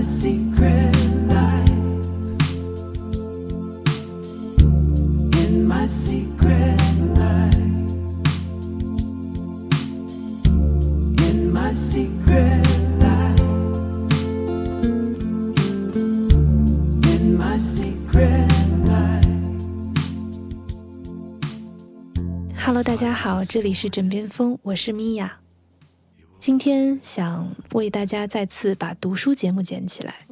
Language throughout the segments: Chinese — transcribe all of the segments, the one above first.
the secret Hello，大家好，这里是枕边风，我是米娅。今天想为大家再次把读书节目捡起来，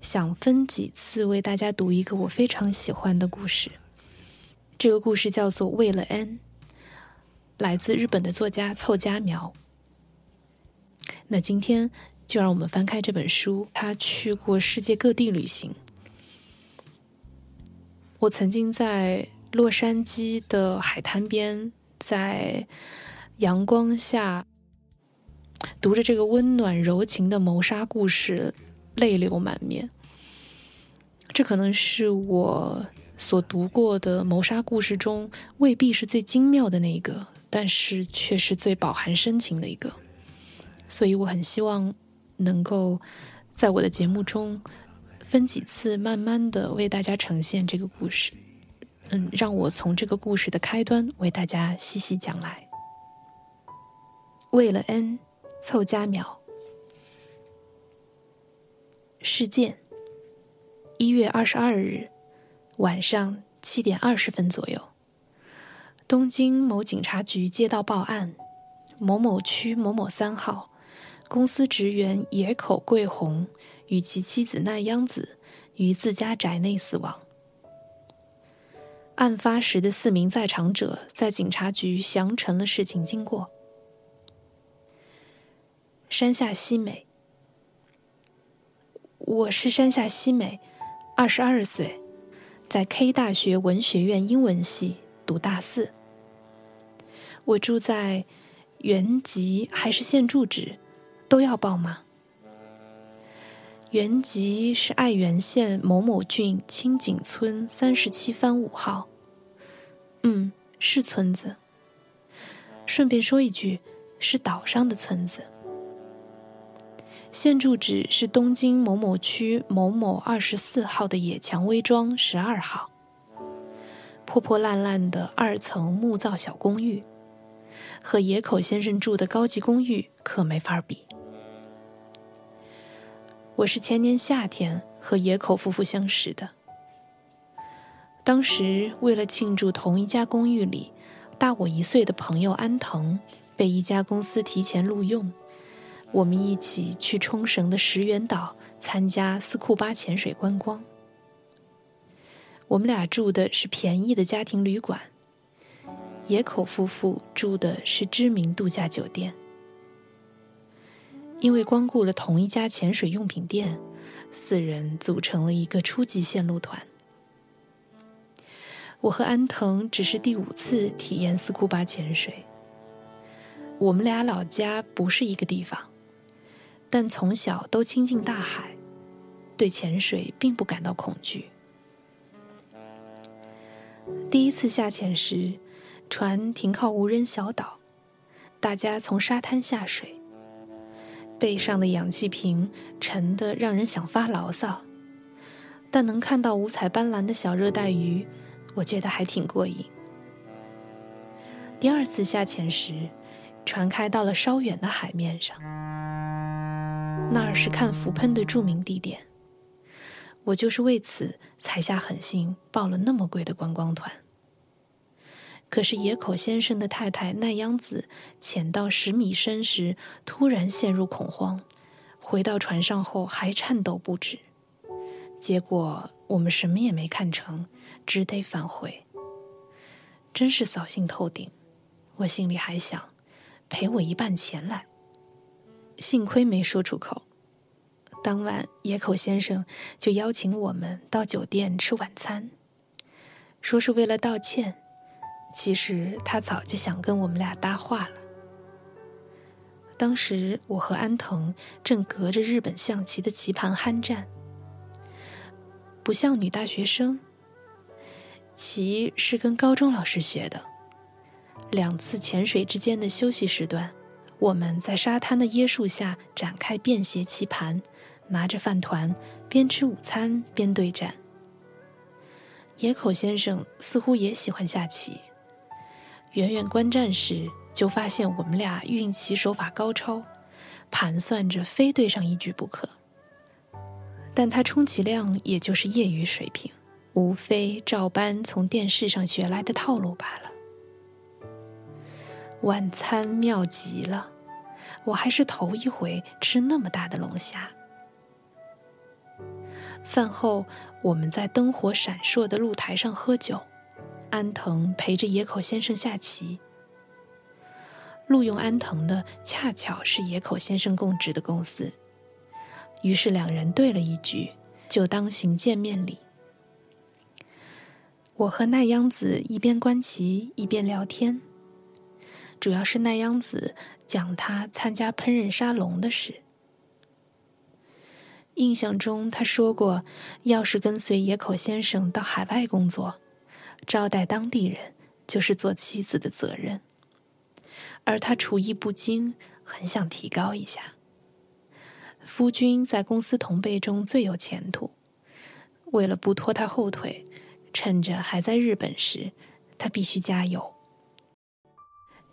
想分几次为大家读一个我非常喜欢的故事。这个故事叫做《为了 N》，来自日本的作家凑佳苗。那今天就让我们翻开这本书。他去过世界各地旅行。我曾经在洛杉矶的海滩边，在阳光下。读着这个温暖柔情的谋杀故事，泪流满面。这可能是我所读过的谋杀故事中未必是最精妙的那一个，但是却是最饱含深情的一个。所以我很希望能够在我的节目中分几次，慢慢的为大家呈现这个故事。嗯，让我从这个故事的开端为大家细细讲来。为了 N。凑佳苗。事件：一月二十二日晚上七点二十分左右，东京某警察局接到报案，某某区某某三号公司职员野口贵宏与其妻子奈央子于自家宅内死亡。案发时的四名在场者在警察局详陈了事情经过。山下希美，我是山下希美，二十二岁，在 K 大学文学院英文系读大四。我住在原籍还是现住址，都要报吗？原籍是爱媛县某某郡清井村三十七番五号。嗯，是村子。顺便说一句，是岛上的村子。现住址是东京某某区某某二十四号的野蔷薇庄十二号，破破烂烂的二层木造小公寓，和野口先生住的高级公寓可没法比。我是前年夏天和野口夫妇相识的，当时为了庆祝同一家公寓里大我一岁的朋友安藤被一家公司提前录用。我们一起去冲绳的石垣岛参加斯库巴潜水观光。我们俩住的是便宜的家庭旅馆，野口夫妇住的是知名度假酒店。因为光顾了同一家潜水用品店，四人组成了一个初级线路团。我和安藤只是第五次体验斯库巴潜水。我们俩老家不是一个地方。但从小都亲近大海，对潜水并不感到恐惧。第一次下潜时，船停靠无人小岛，大家从沙滩下水，背上的氧气瓶沉得让人想发牢骚，但能看到五彩斑斓的小热带鱼，我觉得还挺过瘾。第二次下潜时，船开到了稍远的海面上。那儿是看浮喷的著名地点，我就是为此才下狠心报了那么贵的观光团。可是野口先生的太太奈央子潜到十米深时，突然陷入恐慌，回到船上后还颤抖不止。结果我们什么也没看成，只得返回。真是扫兴透顶，我心里还想，赔我一半钱来。幸亏没说出口。当晚，野口先生就邀请我们到酒店吃晚餐，说是为了道歉。其实他早就想跟我们俩搭话了。当时我和安藤正隔着日本象棋的棋盘酣战，不像女大学生。棋是跟高中老师学的。两次潜水之间的休息时段。我们在沙滩的椰树下展开便携棋盘，拿着饭团，边吃午餐边对战。野口先生似乎也喜欢下棋，远远观战时就发现我们俩运棋手法高超，盘算着非对上一局不可。但他充其量也就是业余水平，无非照搬从电视上学来的套路罢了。晚餐妙极了，我还是头一回吃那么大的龙虾。饭后，我们在灯火闪烁的露台上喝酒，安藤陪着野口先生下棋。录用安藤的恰巧是野口先生供职的公司，于是两人对了一局，就当行见面礼。我和奈央子一边观棋一边聊天，主要是奈央子讲她参加烹饪沙龙的事。印象中，他说过，要是跟随野口先生到海外工作，招待当地人就是做妻子的责任。而他厨艺不精，很想提高一下。夫君在公司同辈中最有前途，为了不拖他后腿，趁着还在日本时，他必须加油。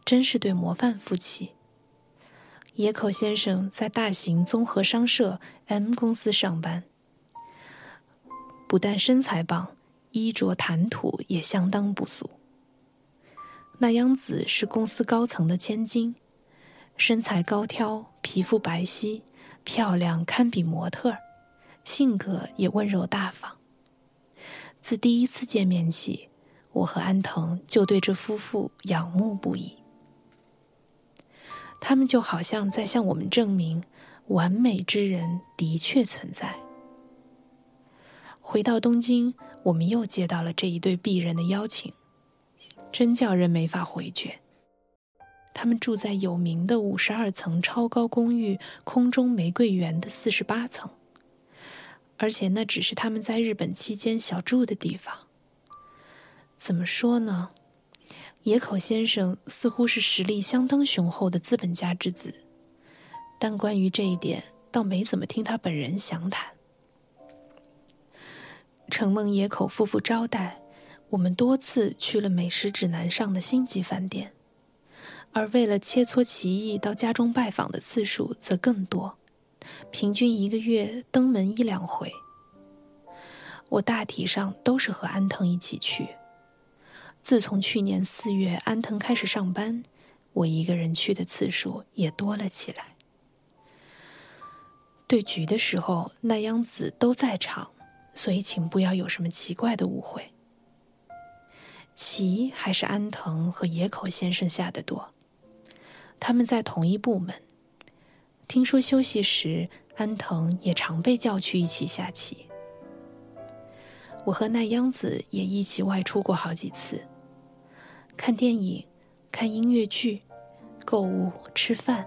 真是对模范夫妻。野口先生在大型综合商社 M 公司上班，不但身材棒，衣着谈吐也相当不俗。那央子是公司高层的千金，身材高挑，皮肤白皙，漂亮堪比模特，性格也温柔大方。自第一次见面起，我和安藤就对这夫妇仰慕不已。他们就好像在向我们证明，完美之人的确存在。回到东京，我们又接到了这一对鄙人的邀请，真叫人没法回绝。他们住在有名的五十二层超高公寓“空中玫瑰园”的四十八层，而且那只是他们在日本期间小住的地方。怎么说呢？野口先生似乎是实力相当雄厚的资本家之子，但关于这一点，倒没怎么听他本人详谈。承蒙野口夫妇招待，我们多次去了美食指南上的星级饭店，而为了切磋棋艺，到家中拜访的次数则更多，平均一个月登门一两回。我大体上都是和安藤一起去。自从去年四月安藤开始上班，我一个人去的次数也多了起来。对局的时候，奈央子都在场，所以请不要有什么奇怪的误会。棋还是安藤和野口先生下的多，他们在同一部门。听说休息时，安藤也常被叫去一起下棋。我和奈央子也一起外出过好几次。看电影、看音乐剧、购物、吃饭，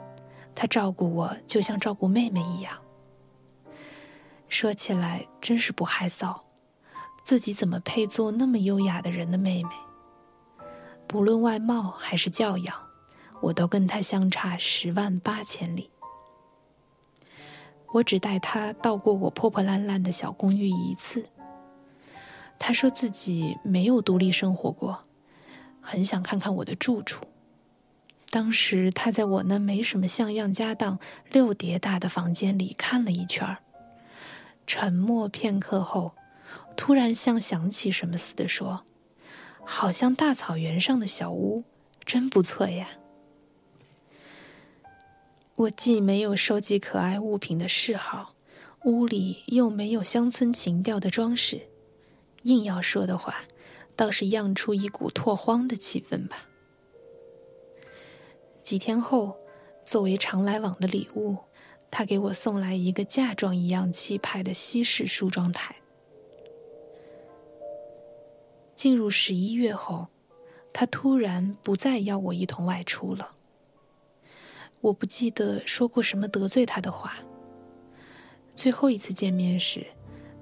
他照顾我就像照顾妹妹一样。说起来真是不害臊，自己怎么配做那么优雅的人的妹妹？不论外貌还是教养，我都跟他相差十万八千里。我只带他到过我破破烂烂的小公寓一次。他说自己没有独立生活过。很想看看我的住处。当时他在我那没什么像样家当、六叠大的房间里看了一圈儿，沉默片刻后，突然像想起什么似的说：“好像大草原上的小屋，真不错呀。”我既没有收集可爱物品的嗜好，屋里又没有乡村情调的装饰，硬要说的话。倒是漾出一股拓荒的气氛吧。几天后，作为常来往的礼物，他给我送来一个嫁妆一样气派的西式梳妆台。进入十一月后，他突然不再邀我一同外出了。我不记得说过什么得罪他的话。最后一次见面时，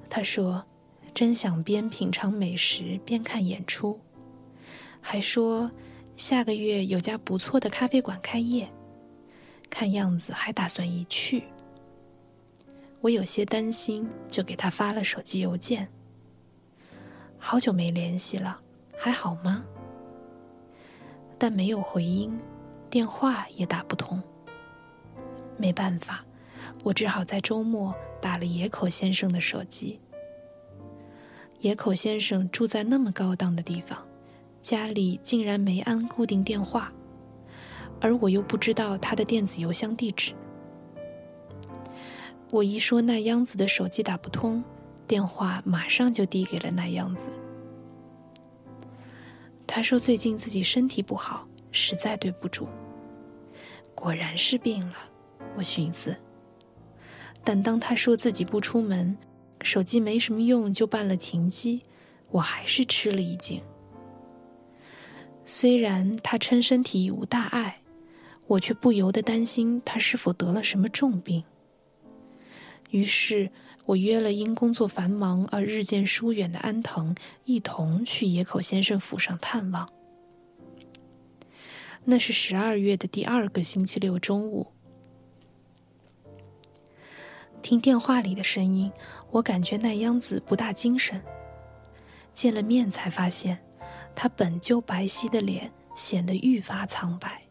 他说。真想边品尝美食边看演出，还说下个月有家不错的咖啡馆开业，看样子还打算一去。我有些担心，就给他发了手机邮件。好久没联系了，还好吗？但没有回音，电话也打不通。没办法，我只好在周末打了野口先生的手机。野口先生住在那么高档的地方，家里竟然没安固定电话，而我又不知道他的电子邮箱地址。我一说那央子的手机打不通，电话马上就递给了那央子。他说最近自己身体不好，实在对不住。果然是病了，我寻思。但当他说自己不出门，手机没什么用，就办了停机，我还是吃了一惊。虽然他称身体无大碍，我却不由得担心他是否得了什么重病。于是我约了因工作繁忙而日渐疏远的安藤，一同去野口先生府上探望。那是十二月的第二个星期六中午。听电话里的声音，我感觉奈央子不大精神。见了面才发现，她本就白皙的脸显得愈发苍白，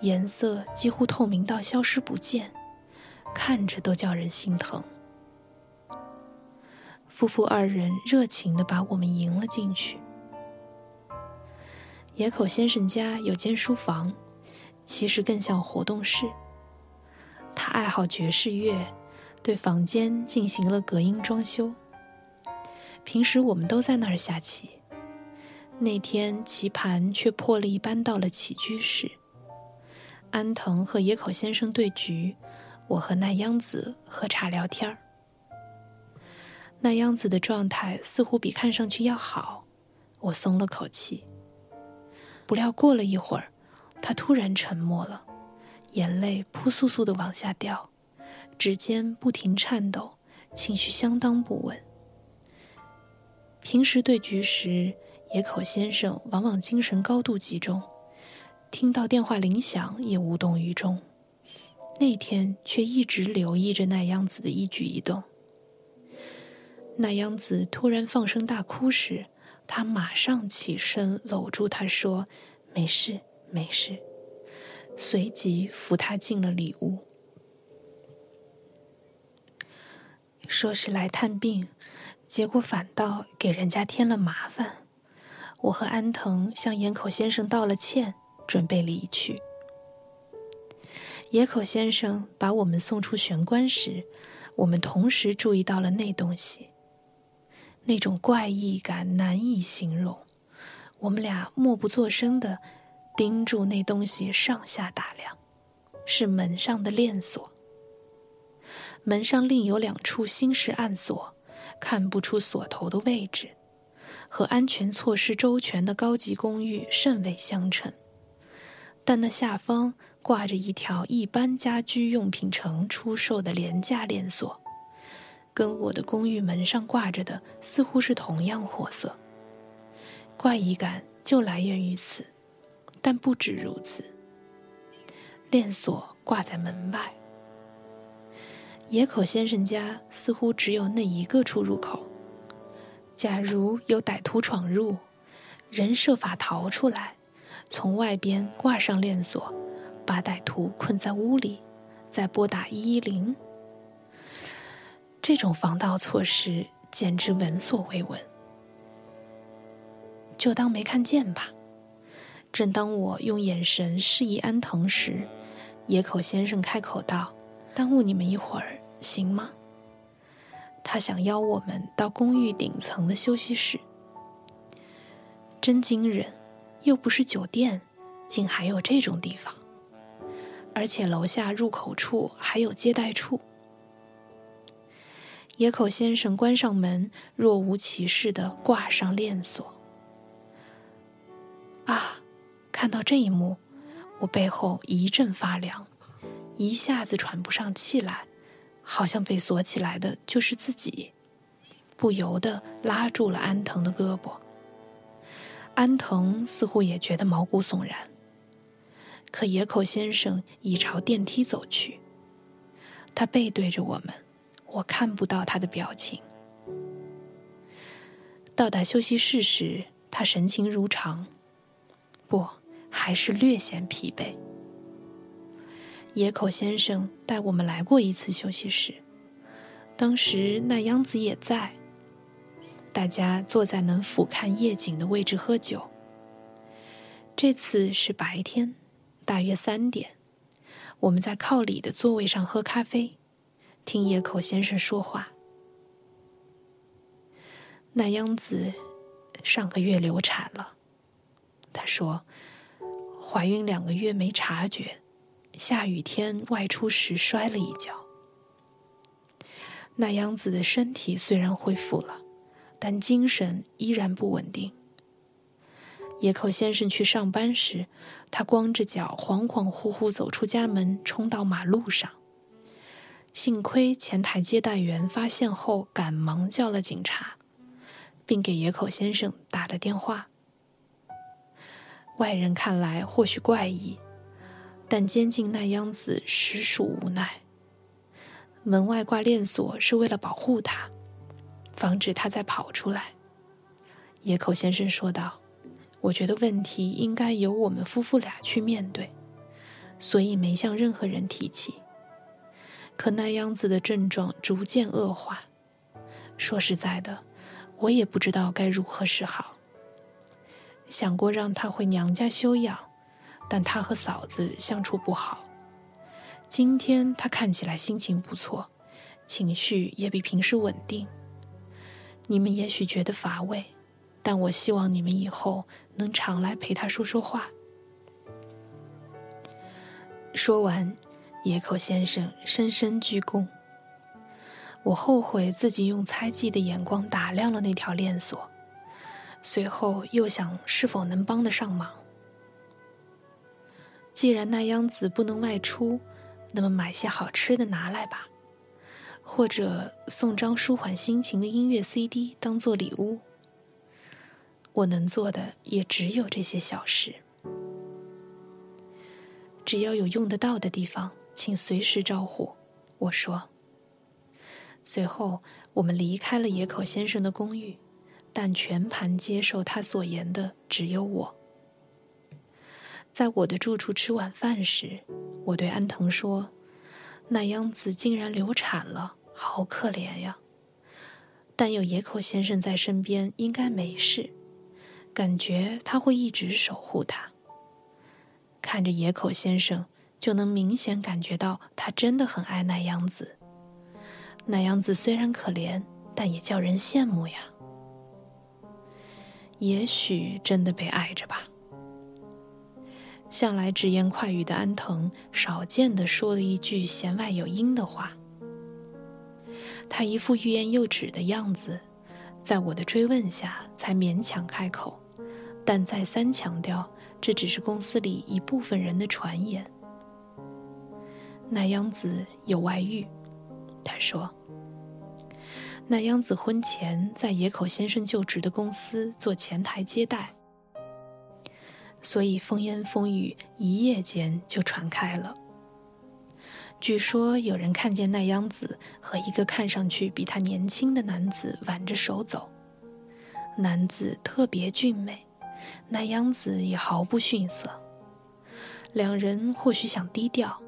颜色几乎透明到消失不见。看着都叫人心疼。夫妇二人热情地把我们迎了进去。野口先生家有间书房，其实更像活动室。他爱好爵士乐，对房间进行了隔音装修。平时我们都在那儿下棋，那天棋盘却破例搬到了起居室。安藤和野口先生对局。我和那央子喝茶聊天儿，那央子的状态似乎比看上去要好，我松了口气。不料过了一会儿，他突然沉默了，眼泪扑簌簌的往下掉，指尖不停颤抖，情绪相当不稳。平时对局时，野口先生往往精神高度集中，听到电话铃响也无动于衷。那天却一直留意着那央子的一举一动。那央子突然放声大哭时，他马上起身搂住她说：“没事，没事。”随即扶她进了里屋。说是来探病，结果反倒给人家添了麻烦。我和安藤向岩口先生道了歉，准备离去。野口先生把我们送出玄关时，我们同时注意到了那东西。那种怪异感难以形容，我们俩默不作声的盯住那东西上下打量，是门上的链锁。门上另有两处新式暗锁，看不出锁头的位置，和安全措施周全的高级公寓甚为相称。但那下方挂着一条一般家居用品城出售的廉价链锁，跟我的公寓门上挂着的似乎是同样货色。怪异感就来源于此，但不止如此。链锁挂在门外，野口先生家似乎只有那一个出入口。假如有歹徒闯入，人设法逃出来。从外边挂上链锁，把歹徒困在屋里，再拨打一一零。这种防盗措施简直闻所未闻。就当没看见吧。正当我用眼神示意安藤时，野口先生开口道：“耽误你们一会儿，行吗？”他想邀我们到公寓顶层的休息室。真惊人。又不是酒店，竟还有这种地方，而且楼下入口处还有接待处。野口先生关上门，若无其事的挂上链锁。啊！看到这一幕，我背后一阵发凉，一下子喘不上气来，好像被锁起来的就是自己，不由得拉住了安藤的胳膊。安藤似乎也觉得毛骨悚然，可野口先生已朝电梯走去。他背对着我们，我看不到他的表情。到达休息室时，他神情如常，不，还是略显疲惫。野口先生带我们来过一次休息室，当时那央子也在。大家坐在能俯瞰夜景的位置喝酒。这次是白天，大约三点，我们在靠里的座位上喝咖啡，听野口先生说话。那央子上个月流产了，她说，怀孕两个月没察觉，下雨天外出时摔了一跤。那央子的身体虽然恢复了，但精神依然不稳定。野口先生去上班时，他光着脚恍恍惚惚走出家门，冲到马路上。幸亏前台接待员发现后，赶忙叫了警察。并给野口先生打了电话。外人看来或许怪异，但监禁那央子实属无奈。门外挂链锁是为了保护他，防止他再跑出来。野口先生说道：“我觉得问题应该由我们夫妇俩去面对，所以没向任何人提起。可那央子的症状逐渐恶化，说实在的。”我也不知道该如何是好。想过让他回娘家休养，但他和嫂子相处不好。今天他看起来心情不错，情绪也比平时稳定。你们也许觉得乏味，但我希望你们以后能常来陪他说说话。说完，野口先生深深鞠躬。我后悔自己用猜忌的眼光打量了那条链锁，随后又想是否能帮得上忙。既然那央子不能外出，那么买些好吃的拿来吧，或者送张舒缓心情的音乐 CD 当做礼物。我能做的也只有这些小事。只要有用得到的地方，请随时招呼。我说。随后，我们离开了野口先生的公寓，但全盘接受他所言的只有我。在我的住处吃晚饭时，我对安藤说：“那央子竟然流产了，好可怜呀！但有野口先生在身边，应该没事。感觉他会一直守护她。看着野口先生，就能明显感觉到他真的很爱那央子。”那样子虽然可怜，但也叫人羡慕呀。也许真的被爱着吧。向来直言快语的安藤，少见的说了一句弦外有音的话。他一副欲言又止的样子，在我的追问下，才勉强开口，但再三强调，这只是公司里一部分人的传言。那央子有外遇。他说：“那央子婚前在野口先生就职的公司做前台接待，所以风言风语一夜间就传开了。据说有人看见奈央子和一个看上去比他年轻的男子挽着手走，男子特别俊美，奈央子也毫不逊色。两人或许想低调。”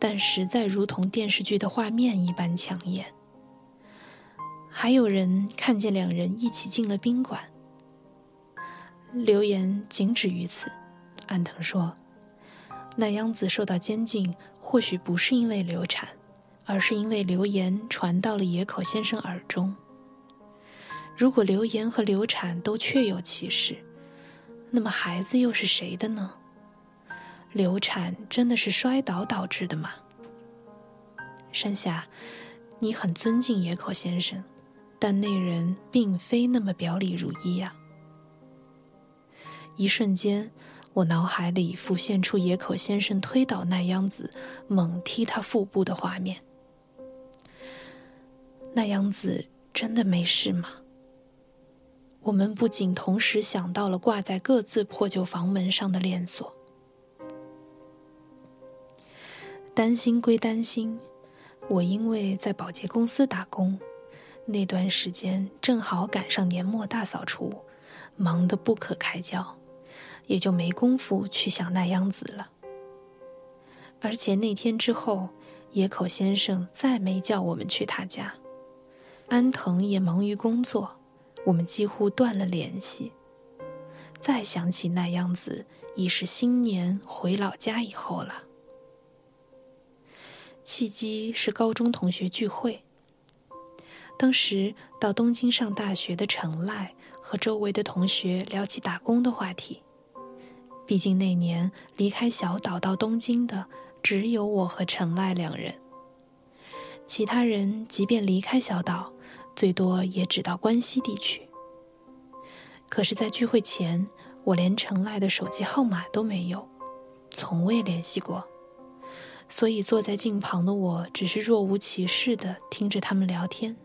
但实在如同电视剧的画面一般抢眼。还有人看见两人一起进了宾馆。流言仅止于此。安藤说：“那央子受到监禁，或许不是因为流产，而是因为流言传到了野口先生耳中。如果流言和流产都确有其事，那么孩子又是谁的呢？”流产真的是摔倒导致的吗？山下，你很尊敬野口先生，但那人并非那么表里如一啊！一瞬间，我脑海里浮现出野口先生推倒奈央子，猛踢他腹部的画面。奈央子真的没事吗？我们不仅同时想到了挂在各自破旧房门上的链锁。担心归担心，我因为在保洁公司打工，那段时间正好赶上年末大扫除，忙得不可开交，也就没工夫去想那样子了。而且那天之后，野口先生再没叫我们去他家，安藤也忙于工作，我们几乎断了联系。再想起那样子，已是新年回老家以后了。契机是高中同学聚会。当时到东京上大学的陈赖和周围的同学聊起打工的话题。毕竟那年离开小岛到东京的只有我和陈赖两人，其他人即便离开小岛，最多也只到关西地区。可是，在聚会前，我连陈赖的手机号码都没有，从未联系过。所以坐在近旁的我，只是若无其事的听着他们聊天。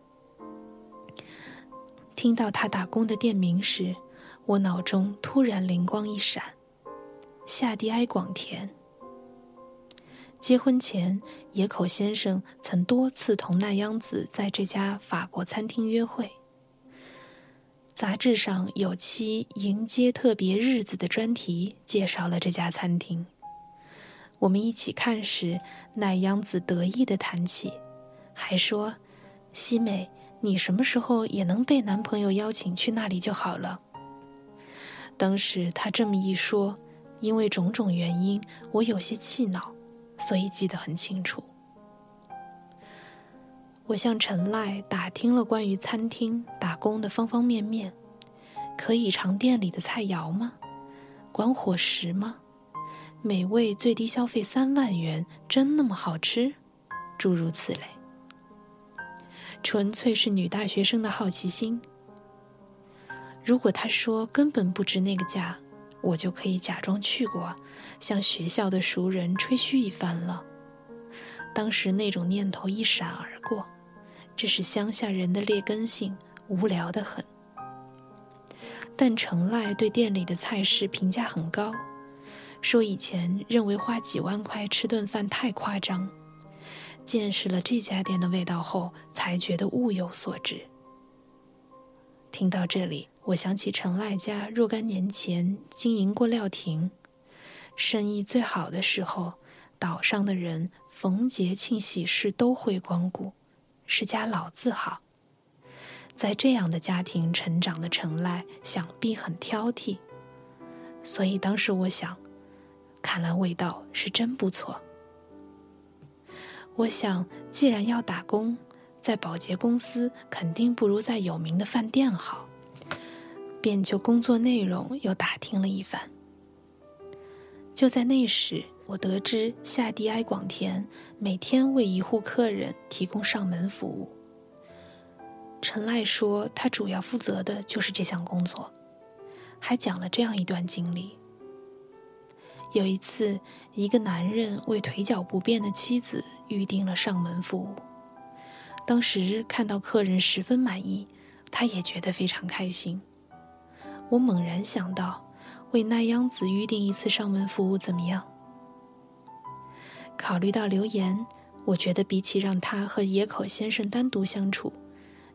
听到他打工的店名时，我脑中突然灵光一闪：夏迪埃广田。结婚前，野口先生曾多次同奈央子在这家法国餐厅约会。杂志上有期迎接特别日子的专题介绍了这家餐厅。我们一起看时，奈央子得意地谈起，还说：“西美，你什么时候也能被男朋友邀请去那里就好了。”当时他这么一说，因为种种原因，我有些气恼，所以记得很清楚。我向陈赖打听了关于餐厅打工的方方面面：可以尝店里的菜肴吗？管伙食吗？美味最低消费三万元，真那么好吃？诸如此类，纯粹是女大学生的好奇心。如果他说根本不值那个价，我就可以假装去过，向学校的熟人吹嘘一番了。当时那种念头一闪而过，这是乡下人的劣根性，无聊的很。但程赖对店里的菜式评价很高。说以前认为花几万块吃顿饭太夸张，见识了这家店的味道后，才觉得物有所值。听到这里，我想起陈赖家若干年前经营过料亭，生意最好的时候，岛上的人逢节庆喜事都会光顾，是家老字号。在这样的家庭成长的陈赖，想必很挑剔，所以当时我想。看来味道是真不错。我想，既然要打工，在保洁公司肯定不如在有名的饭店好，便就工作内容又打听了一番。就在那时，我得知夏迪埃广田每天为一户客人提供上门服务。陈赖说，他主要负责的就是这项工作，还讲了这样一段经历。有一次，一个男人为腿脚不便的妻子预定了上门服务。当时看到客人十分满意，他也觉得非常开心。我猛然想到，为奈央子预定一次上门服务怎么样？考虑到留言，我觉得比起让他和野口先生单独相处，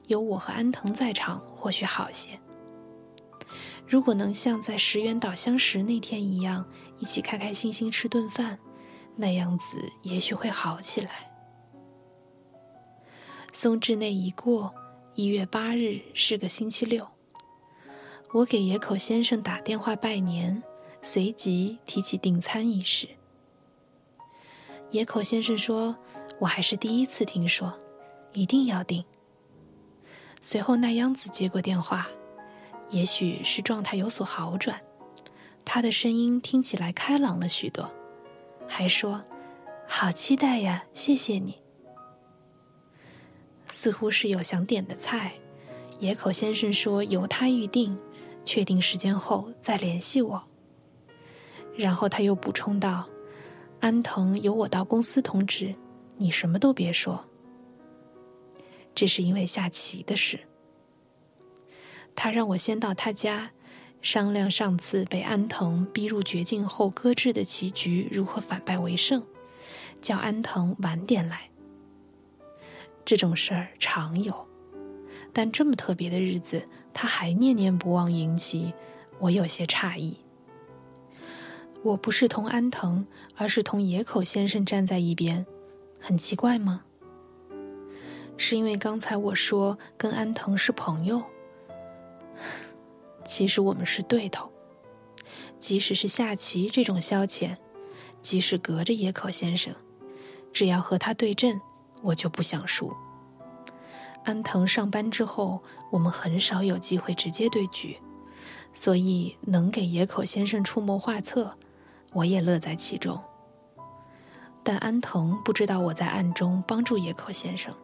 有我和安藤在场或许好些。如果能像在石原岛相识那天一样，一起开开心心吃顿饭，那样子也许会好起来。松之内一过，一月八日是个星期六，我给野口先生打电话拜年，随即提起订餐一事。野口先生说：“我还是第一次听说，一定要订。”随后奈央子接过电话。也许是状态有所好转，他的声音听起来开朗了许多，还说：“好期待呀，谢谢你。”似乎是有想点的菜，野口先生说由他预定，确定时间后再联系我。然后他又补充道：“安藤由我到公司通知，你什么都别说。”这是因为下棋的事。他让我先到他家，商量上次被安藤逼入绝境后搁置的棋局如何反败为胜，叫安藤晚点来。这种事儿常有，但这么特别的日子，他还念念不忘迎旗，我有些诧异。我不是同安藤，而是同野口先生站在一边，很奇怪吗？是因为刚才我说跟安藤是朋友，其实我们是对头。即使是下棋这种消遣，即使隔着野口先生，只要和他对阵。我就不想输。安藤上班之后，我们很少有机会直接对局，所以能给野口先生出谋划策，我也乐在其中。但安藤不知道我在暗中帮助野口先生。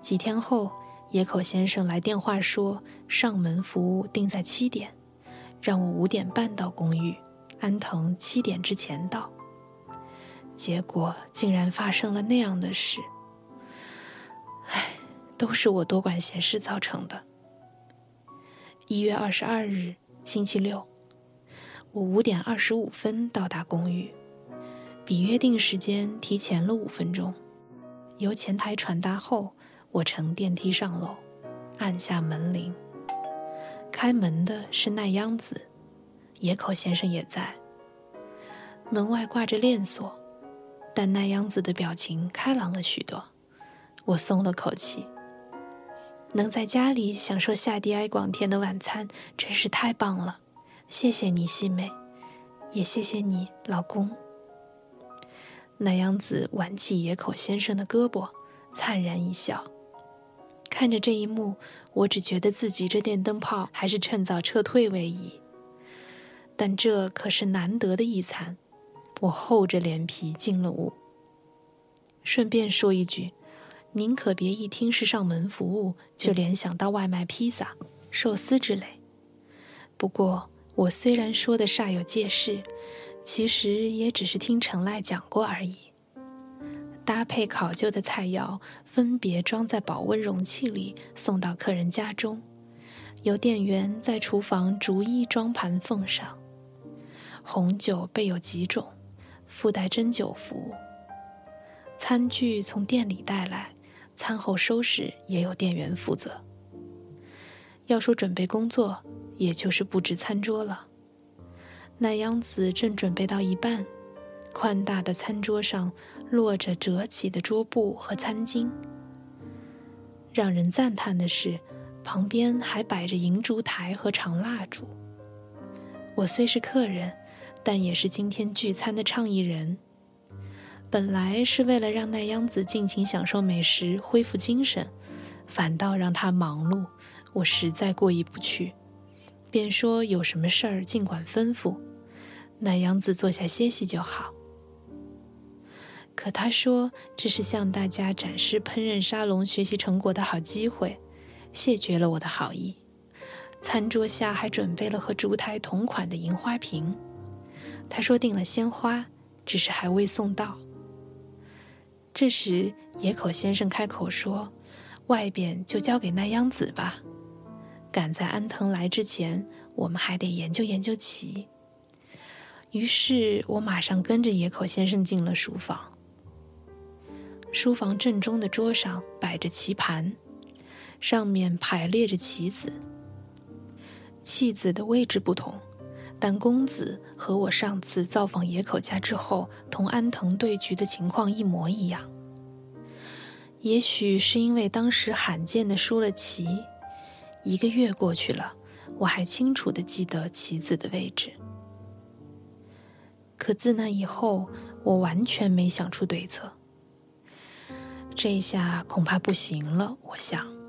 几天后，野口先生来电话说上门服务定在七点，让我五点半到公寓，安藤七点之前到。结果竟然发生了那样的事，唉，都是我多管闲事造成的。一月二十二日，星期六，我五点二十五分到达公寓，比约定时间提前了五分钟。由前台传达后，我乘电梯上楼，按下门铃。开门的是奈央子，野口先生也在。门外挂着链锁。但奈央子的表情开朗了许多，我松了口气。能在家里享受夏迪埃广田的晚餐，真是太棒了。谢谢你，细美，也谢谢你，老公。奈央子挽起野口先生的胳膊，灿然一笑。看着这一幕，我只觉得自己这电灯泡还是趁早撤退为宜。但这可是难得的一餐。我厚着脸皮进了屋。顺便说一句，您可别一听是上门服务就联想到外卖披萨、寿司之类。不过我虽然说的煞有介事，其实也只是听陈赖讲过而已。搭配考究的菜肴，分别装在保温容器里送到客人家中，由店员在厨房逐一装盘奉上。红酒备有几种。附带针灸服务，餐具从店里带来，餐后收拾也有店员负责。要说准备工作，也就是布置餐桌了。奈央子正准备到一半，宽大的餐桌上落着折起的桌布和餐巾。让人赞叹的是，旁边还摆着银烛台和长蜡烛。我虽是客人。但也是今天聚餐的倡议人。本来是为了让奈央子尽情享受美食、恢复精神，反倒让她忙碌，我实在过意不去，便说有什么事儿尽管吩咐，奈央子坐下歇息就好。可他说这是向大家展示烹饪沙龙学习成果的好机会，谢绝了我的好意。餐桌下还准备了和烛台同款的银花瓶。他说订了鲜花，只是还未送到。这时野口先生开口说：“外边就交给奈央子吧，赶在安藤来之前，我们还得研究研究棋。”于是我马上跟着野口先生进了书房。书房正中的桌上摆着棋盘，上面排列着棋子，弃子的位置不同。但公子和我上次造访野口家之后同安藤对局的情况一模一样。也许是因为当时罕见的输了棋，一个月过去了，我还清楚的记得棋子的位置。可自那以后，我完全没想出对策。这下恐怕不行了，我想。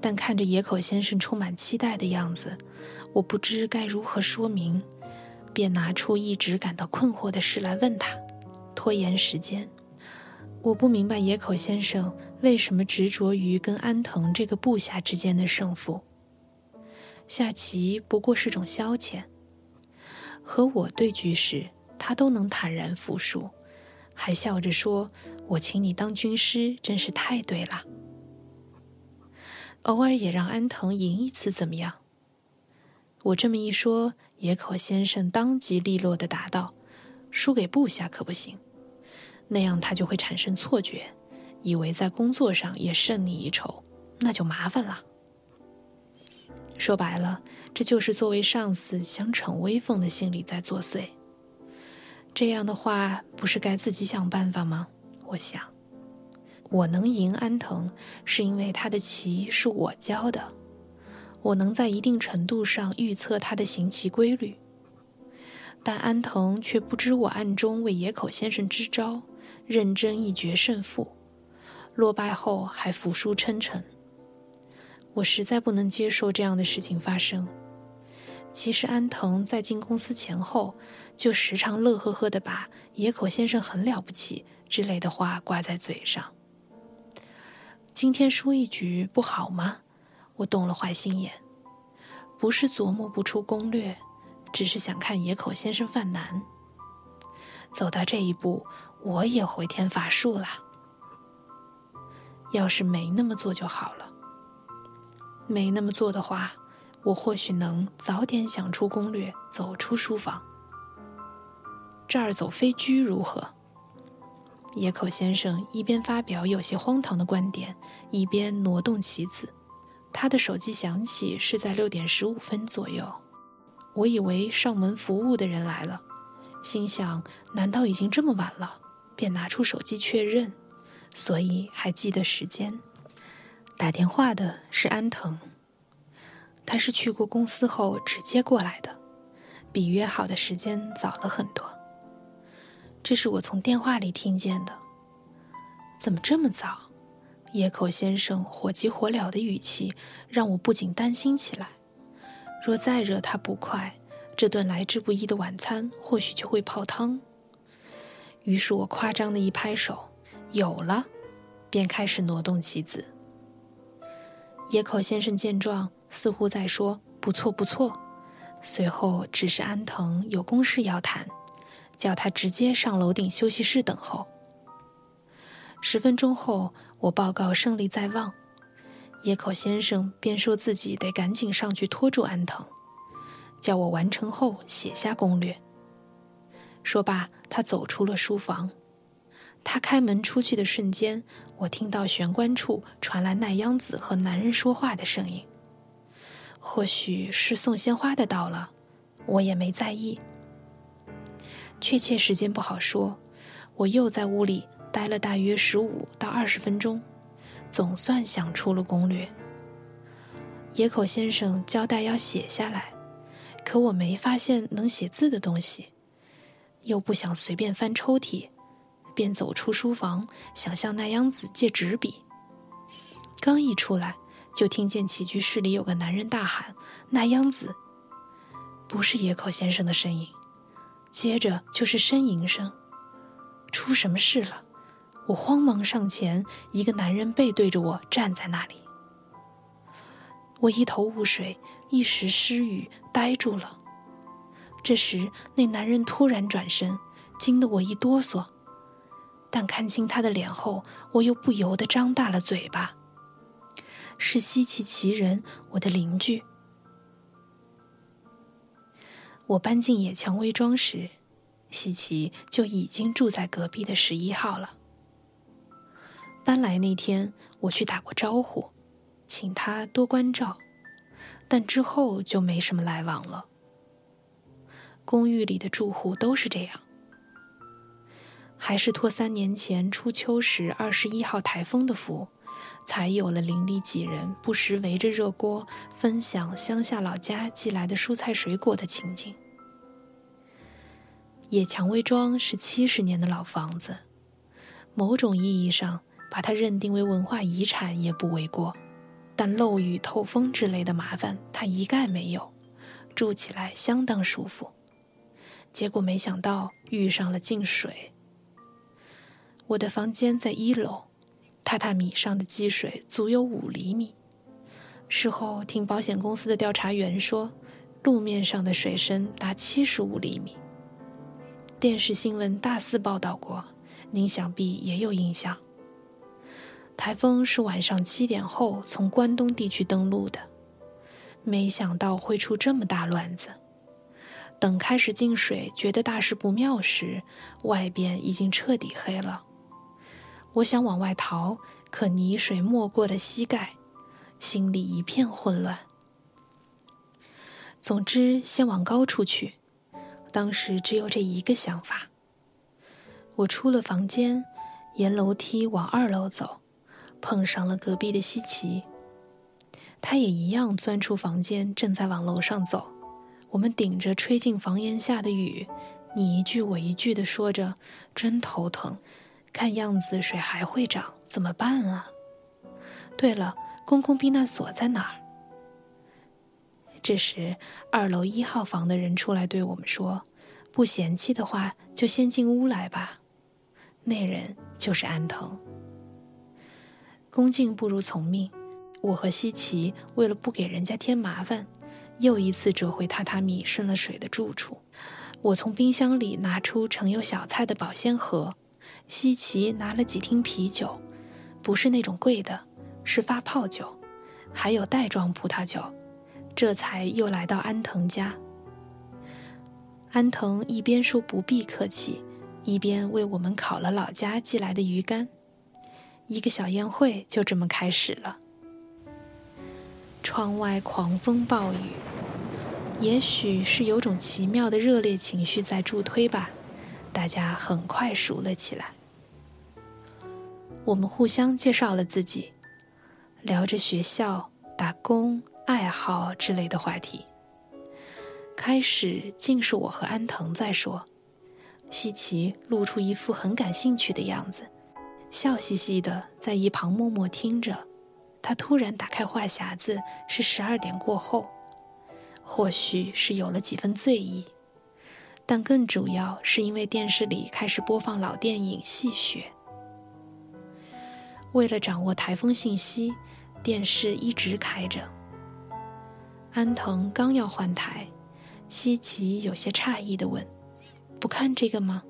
但看着野口先生充满期待的样子，我不知该如何说明，便拿出一直感到困惑的事来问他，拖延时间。我不明白野口先生为什么执着于跟安藤这个部下之间的胜负。下棋不过是种消遣，和我对局时，他都能坦然服输，还笑着说：“我请你当军师，真是太对了。”偶尔也让安藤赢一次，怎么样？我这么一说，野口先生当即利落的答道：“输给部下可不行，那样他就会产生错觉，以为在工作上也胜你一筹，那就麻烦了。说白了，这就是作为上司想逞威风的心理在作祟。这样的话，不是该自己想办法吗？我想，我能赢安藤，是因为他的棋是我教的，我能在一定程度上预测他的行棋规律。但安藤却不知我暗中为野口先生支招，认真一决胜负，落败后还服输称臣。我实在不能接受这样的事情发生。其实安藤在进公司前后，就时常乐呵呵的把“野口先生很了不起”之类的话挂在嘴上。今天输一局不好吗？我动了坏心眼，不是琢磨不出攻略，只是想看野口先生犯难。走到这一步，我也回天乏术了。要是没那么做就好了。没那么做的话，我或许能早点想出攻略，走出书房。这儿走飞车如何？野口先生一边发表有些荒唐的观点，一边挪动棋子。他的手机响起是在六点十五分左右。我以为上门服务的人来了，心想：难道已经这么晚了？便拿出手机确认，所以还记得时间。打电话的是安藤，他是去过公司后直接过来的，比约好的时间早了很多。这是我从电话里听见的。怎么这么早？野口先生火急火燎的语气让我不禁担心起来。若再惹他不快，这顿来之不易的晚餐或许就会泡汤。于是我夸张的一拍手，有了，便开始挪动棋子。野口先生见状，似乎在说“不错，不错”，随后指示安藤有公事要谈，叫他直接上楼顶休息室等候。十分钟后，我报告胜利在望，野口先生便说自己得赶紧上去拖住安藤，叫我完成后写下攻略。说罢，他走出了书房。他开门出去的瞬间，我听到玄关处传来奈央子和男人说话的声音。或许是送鲜花的到了，我也没在意。确切时间不好说。我又在屋里待了大约十五到二十分钟，总算想出了攻略。野口先生交代要写下来，可我没发现能写字的东西，又不想随便翻抽屉。便走出书房，想向奈央子借纸笔。刚一出来，就听见起居室里有个男人大喊：“奈央子！”不是野口先生的声音，接着就是呻吟声。出什么事了？我慌忙上前，一个男人背对着我站在那里。我一头雾水，一时失语，呆住了。这时，那男人突然转身，惊得我一哆嗦。但看清他的脸后，我又不由得张大了嘴巴。是西奇奇人，我的邻居。我搬进野蔷薇庄时，西奇就已经住在隔壁的十一号了。搬来那天，我去打过招呼，请他多关照，但之后就没什么来往了。公寓里的住户都是这样。还是托三年前初秋时二十一号台风的福，才有了邻里几人不时围着热锅分享乡下老家寄来的蔬菜水果的情景。野蔷薇庄是七十年的老房子，某种意义上把它认定为文化遗产也不为过。但漏雨透风之类的麻烦它一概没有，住起来相当舒服。结果没想到遇上了进水。我的房间在一楼，榻榻米上的积水足有五厘米。事后听保险公司的调查员说，路面上的水深达七十五厘米。电视新闻大肆报道过，您想必也有印象。台风是晚上七点后从关东地区登陆的，没想到会出这么大乱子。等开始进水，觉得大事不妙时，外边已经彻底黑了。我想往外逃，可泥水没过了膝盖，心里一片混乱。总之，先往高处去。当时只有这一个想法。我出了房间，沿楼梯往二楼走，碰上了隔壁的西奇。他也一样钻出房间，正在往楼上走。我们顶着吹进房檐下的雨，你一句我一句地说着：“真头疼，看样子水还会涨，怎么办啊？”对了，公共避难所在哪儿？这时，二楼一号房的人出来对我们说：“不嫌弃的话，就先进屋来吧。”那人就是安藤。恭敬不如从命，我和西奇为了不给人家添麻烦，又一次折回榻榻米渗了水的住处。我从冰箱里拿出盛有小菜的保鲜盒，西奇拿了几听啤酒，不是那种贵的，是发泡酒，还有袋装葡萄酒。这才又来到安藤家。安藤一边说不必客气，一边为我们烤了老家寄来的鱼干。一个小宴会就这么开始了。窗外狂风暴雨，也许是有种奇妙的热烈情绪在助推吧，大家很快熟了起来。我们互相介绍了自己，聊着学校、打工。爱好之类的话题。开始竟是我和安藤在说，西奇露出一副很感兴趣的样子，笑嘻嘻的在一旁默默听着。他突然打开话匣子，是十二点过后，或许是有了几分醉意，但更主要是因为电视里开始播放老电影《戏雪》。为了掌握台风信息，电视一直开着。安藤刚要换台，西崎有些诧异地问：“不看这个吗？”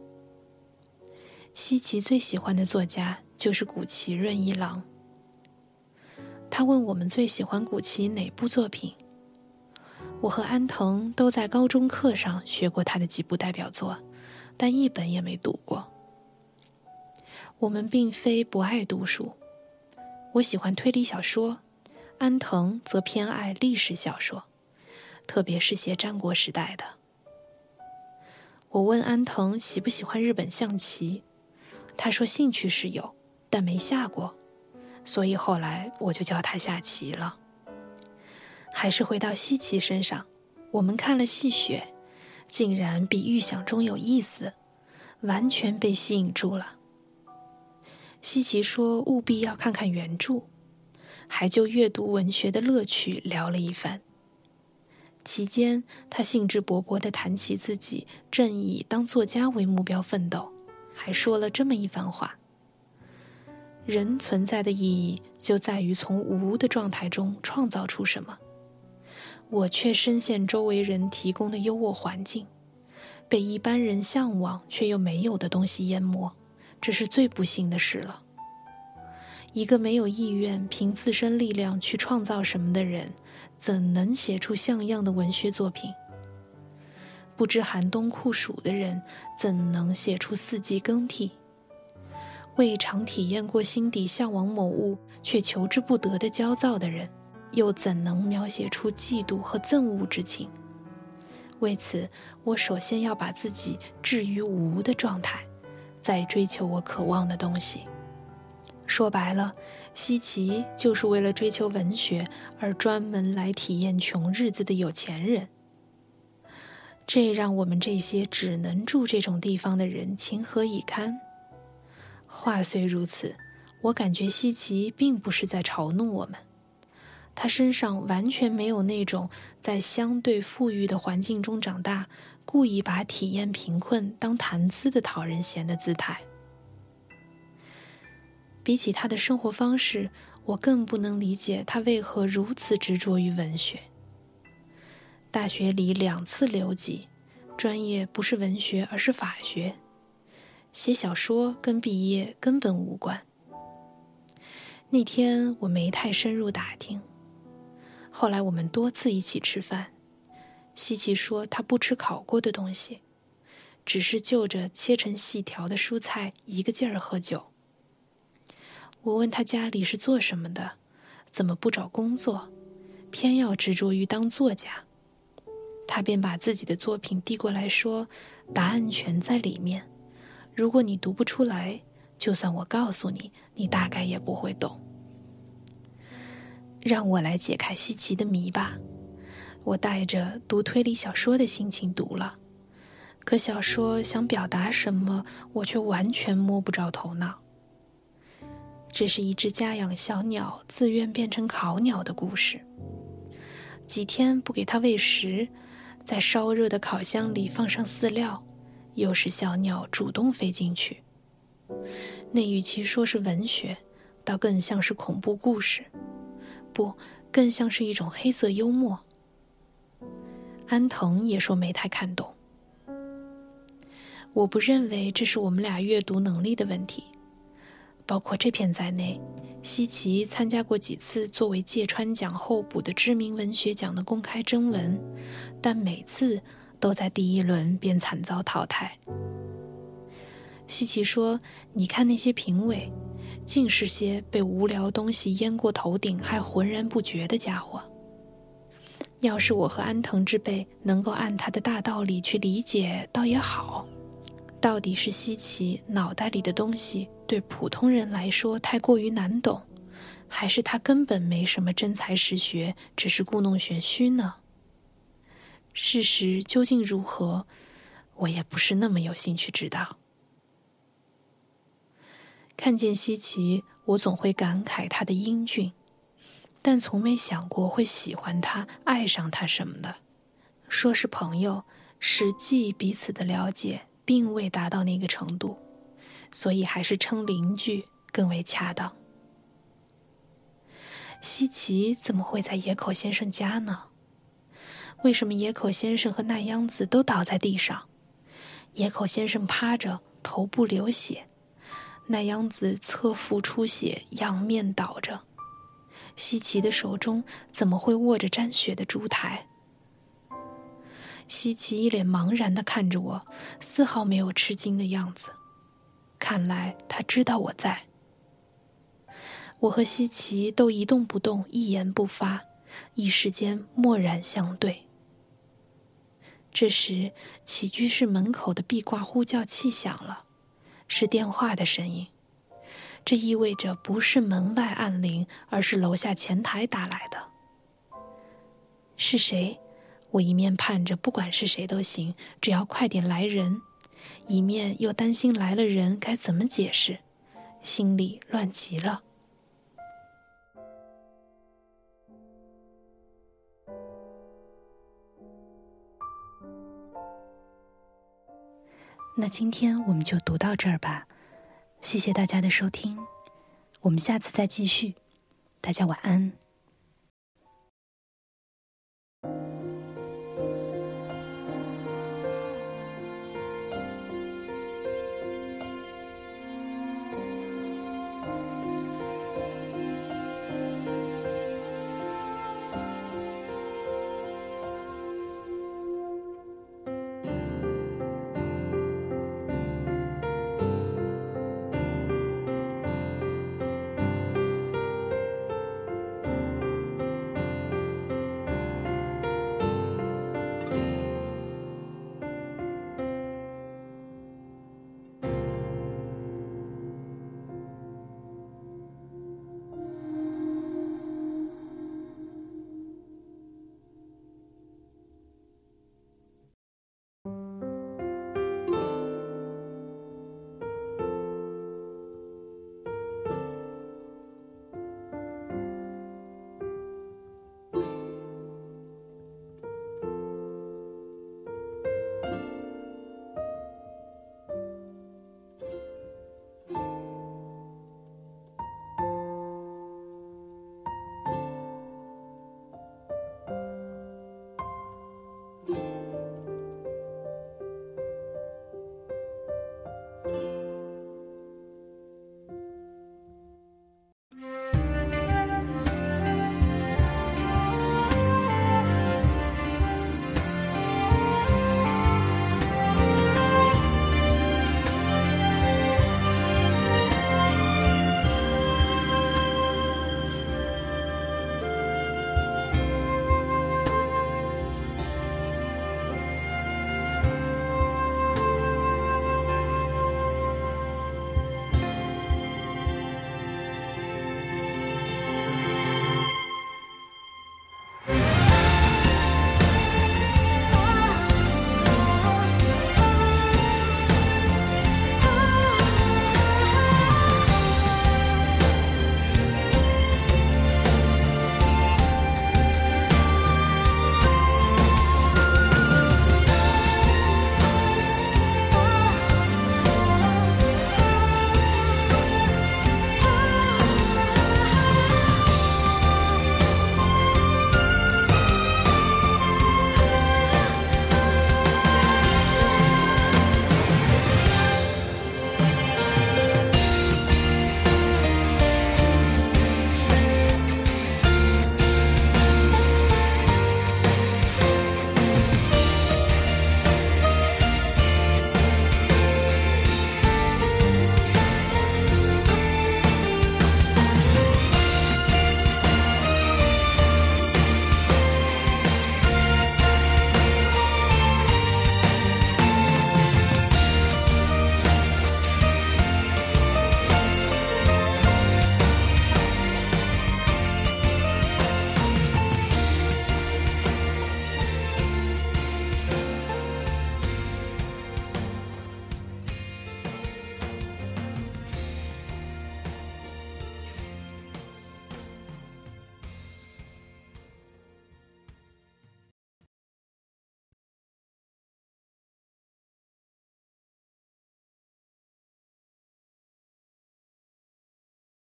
西崎最喜欢的作家就是谷崎润一郎。他问我们最喜欢谷崎哪部作品。我和安藤都在高中课上学过他的几部代表作，但一本也没读过。我们并非不爱读书，我喜欢推理小说。安藤则偏爱历史小说，特别是写战国时代的。我问安藤喜不喜欢日本象棋，他说兴趣是有，但没下过，所以后来我就教他下棋了。还是回到西岐身上，我们看了戏雪，竟然比预想中有意思，完全被吸引住了。西岐说务必要看看原著。还就阅读文学的乐趣聊了一番。期间，他兴致勃勃地谈起自己正以当作家为目标奋斗，还说了这么一番话：人存在的意义就在于从无的状态中创造出什么。我却深陷周围人提供的优渥环境，被一般人向往却又没有的东西淹没，这是最不幸的事了。一个没有意愿凭自身力量去创造什么的人，怎能写出像样的文学作品？不知寒冬酷暑的人，怎能写出四季更替？未尝体验过心底向往某物却求之不得的焦躁的人，又怎能描写出嫉妒和憎恶之情？为此，我首先要把自己置于无的状态，在追求我渴望的东西。说白了，西奇就是为了追求文学而专门来体验穷日子的有钱人。这让我们这些只能住这种地方的人情何以堪？话虽如此，我感觉西奇并不是在嘲弄我们，他身上完全没有那种在相对富裕的环境中长大，故意把体验贫困当谈资的讨人嫌的姿态。比起他的生活方式，我更不能理解他为何如此执着于文学。大学里两次留级，专业不是文学，而是法学，写小说跟毕业根本无关。那天我没太深入打听，后来我们多次一起吃饭，西奇说他不吃烤过的东西，只是就着切成细条的蔬菜一个劲儿喝酒。我问他家里是做什么的，怎么不找工作，偏要执着于当作家。他便把自己的作品递过来说：“答案全在里面。如果你读不出来，就算我告诉你，你大概也不会懂。”让我来解开西奇的谜吧。我带着读推理小说的心情读了，可小说想表达什么，我却完全摸不着头脑。这是一只家养小鸟自愿变成烤鸟的故事。几天不给它喂食，在烧热的烤箱里放上饲料，又是小鸟主动飞进去。那与其说是文学，倒更像是恐怖故事，不，更像是一种黑色幽默。安藤也说没太看懂。我不认为这是我们俩阅读能力的问题。包括这篇在内，西奇参加过几次作为芥川奖候补的知名文学奖的公开征文，但每次都在第一轮便惨遭淘汰。西奇说：“你看那些评委，尽是些被无聊东西淹过头顶还浑然不觉的家伙。要是我和安藤之辈能够按他的大道理去理解，倒也好。”到底是西奇脑袋里的东西对普通人来说太过于难懂，还是他根本没什么真才实学，只是故弄玄虚呢？事实究竟如何，我也不是那么有兴趣知道。看见西奇，我总会感慨他的英俊，但从没想过会喜欢他、爱上他什么的。说是朋友，实际彼此的了解。并未达到那个程度，所以还是称邻居更为恰当。西奇怎么会在野口先生家呢？为什么野口先生和奈央子都倒在地上？野口先生趴着，头部流血；奈央子侧腹出血，仰面倒着。西奇的手中怎么会握着沾血的烛台？西奇一脸茫然地看着我，丝毫没有吃惊的样子。看来他知道我在。我和西奇都一动不动，一言不发，一时间默然相对。这时，起居室门口的壁挂呼叫器响了，是电话的声音。这意味着不是门外按铃，而是楼下前台打来的。是谁？我一面盼着，不管是谁都行，只要快点来人；一面又担心来了人该怎么解释，心里乱极了。那今天我们就读到这儿吧，谢谢大家的收听，我们下次再继续，大家晚安。